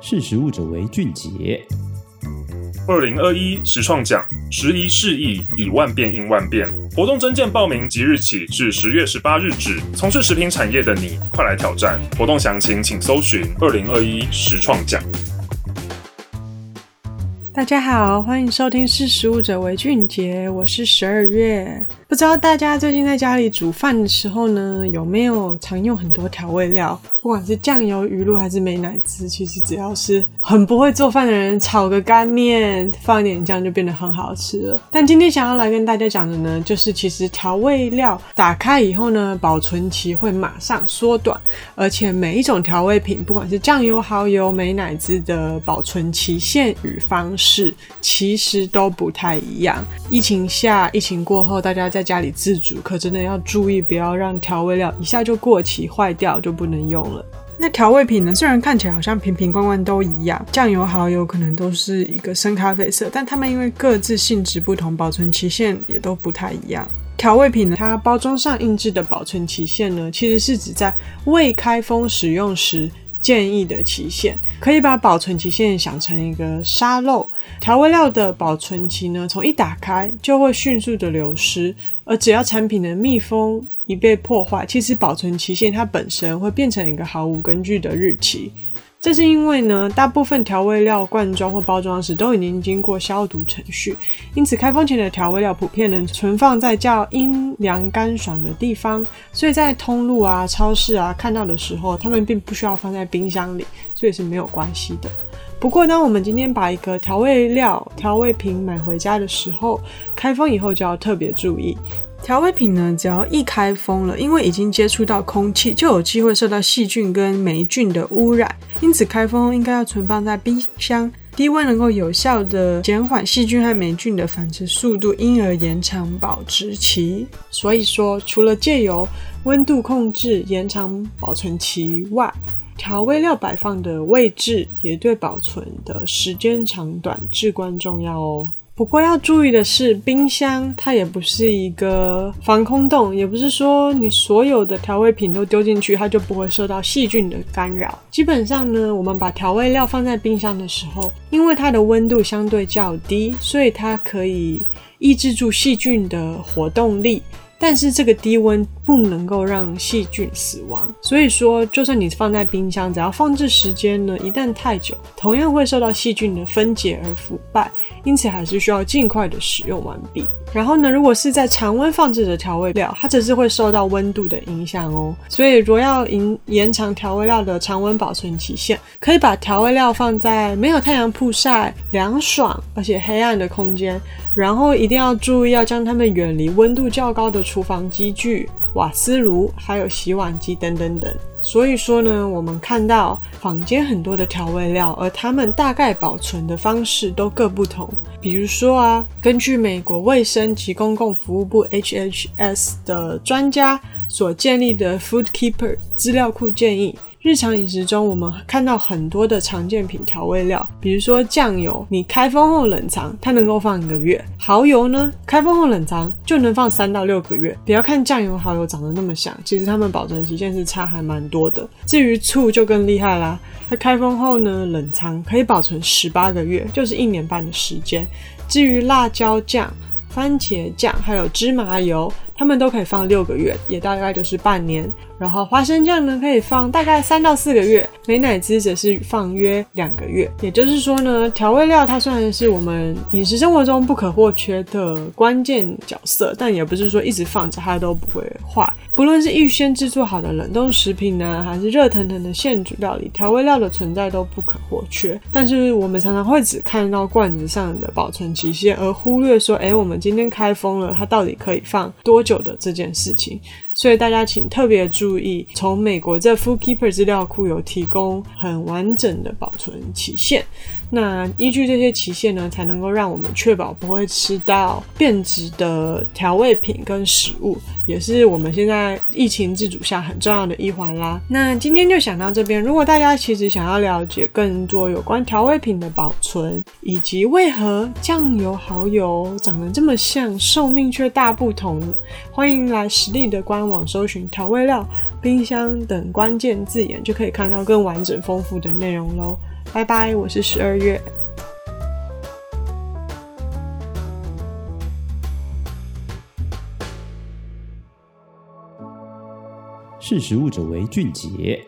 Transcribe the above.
识时务者为俊杰。二零二一实创奖，时移世易，以万变应万变。活动征件报名即日起至十月十八日止。从事食品产业的你，快来挑战！活动详情请搜寻二零二一实创奖。大家好，欢迎收听《识食物者为俊杰》，我是十二月。不知道大家最近在家里煮饭的时候呢，有没有常用很多调味料？不管是酱油、鱼露还是美乃滋，其实只要是很不会做饭的人，炒个干面，放点酱就变得很好吃了。但今天想要来跟大家讲的呢，就是其实调味料打开以后呢，保存期会马上缩短，而且每一种调味品，不管是酱油、蚝油、美乃滋的保存期限与方式，是其实都不太一样。疫情下，疫情过后，大家在家里自煮，可真的要注意，不要让调味料一下就过期坏掉，就不能用了。那调味品呢？虽然看起来好像瓶瓶罐罐都一样，酱油、蚝油可能都是一个深咖啡色，但它们因为各自性质不同，保存期限也都不太一样。调味品呢，它包装上印制的保存期限呢，其实是指在未开封使用时。建议的期限，可以把保存期限想成一个沙漏，调味料的保存期呢，从一打开就会迅速的流失，而只要产品的密封一被破坏，其实保存期限它本身会变成一个毫无根据的日期。这是因为呢，大部分调味料罐装或包装时都已经经过消毒程序，因此开封前的调味料普遍能存放在较阴凉干爽的地方，所以在通路啊、超市啊看到的时候，它们并不需要放在冰箱里，所以是没有关系的。不过，当我们今天把一个调味料、调味品买回家的时候，开封以后就要特别注意。调味品呢，只要一开封了，因为已经接触到空气，就有机会受到细菌跟霉菌的污染。因此，开封应该要存放在冰箱，低温能够有效的减缓细菌和霉菌的繁殖速度，因而延长保质期。所以说，除了借由温度控制延长保存期外，调味料摆放的位置也对保存的时间长短至关重要哦。不过要注意的是，冰箱它也不是一个防空洞，也不是说你所有的调味品都丢进去，它就不会受到细菌的干扰。基本上呢，我们把调味料放在冰箱的时候，因为它的温度相对较低，所以它可以抑制住细菌的活动力。但是这个低温不能够让细菌死亡，所以说，就算你放在冰箱，只要放置时间呢，一旦太久，同样会受到细菌的分解而腐败。因此，还是需要尽快的使用完毕。然后呢，如果是在常温放置的调味料，它只是会受到温度的影响哦。所以，若要延延长调味料的常温保存期限，可以把调味料放在没有太阳曝晒、凉爽而且黑暗的空间。然后一定要注意，要将它们远离温度较高的厨房机具、瓦斯炉，还有洗碗机等等等。所以说呢，我们看到坊间很多的调味料，而它们大概保存的方式都各不同。比如说啊，根据美国卫生及公共服务部 HHS 的专家所建立的 Food Keeper 资料库建议。日常饮食中，我们看到很多的常见品调味料，比如说酱油，你开封后冷藏，它能够放一个月；蚝油呢，开封后冷藏就能放三到六个月。不要看酱油、蚝油长得那么像，其实它们保存期限是差还蛮多的。至于醋就更厉害啦，它开封后呢，冷藏可以保存十八个月，就是一年半的时间。至于辣椒酱、番茄酱还有芝麻油，它们都可以放六个月，也大概就是半年。然后花生酱呢，可以放大概三到四个月，美乃滋则是放约两个月。也就是说呢，调味料它虽然是我们饮食生活中不可或缺的关键角色，但也不是说一直放着它都不会坏。不论是预先制作好的冷冻食品呢，还是热腾腾的现煮料理，调味料的存在都不可或缺。但是我们常常会只看到罐子上的保存期限，而忽略说，哎，我们今天开封了，它到底可以放多久久的这件事情。所以大家请特别注意，从美国这 Food Keeper 资料库有提供很完整的保存期限。那依据这些期限呢，才能够让我们确保不会吃到变质的调味品跟食物，也是我们现在疫情自主下很重要的一环啦。那今天就想到这边，如果大家其实想要了解更多有关调味品的保存，以及为何酱油、蚝油长得这么像，寿命却大不同，欢迎来实力的官网搜寻调味料、冰箱等关键字眼，就可以看到更完整丰富的内容喽。拜拜，我是十二月。识时务者为俊杰。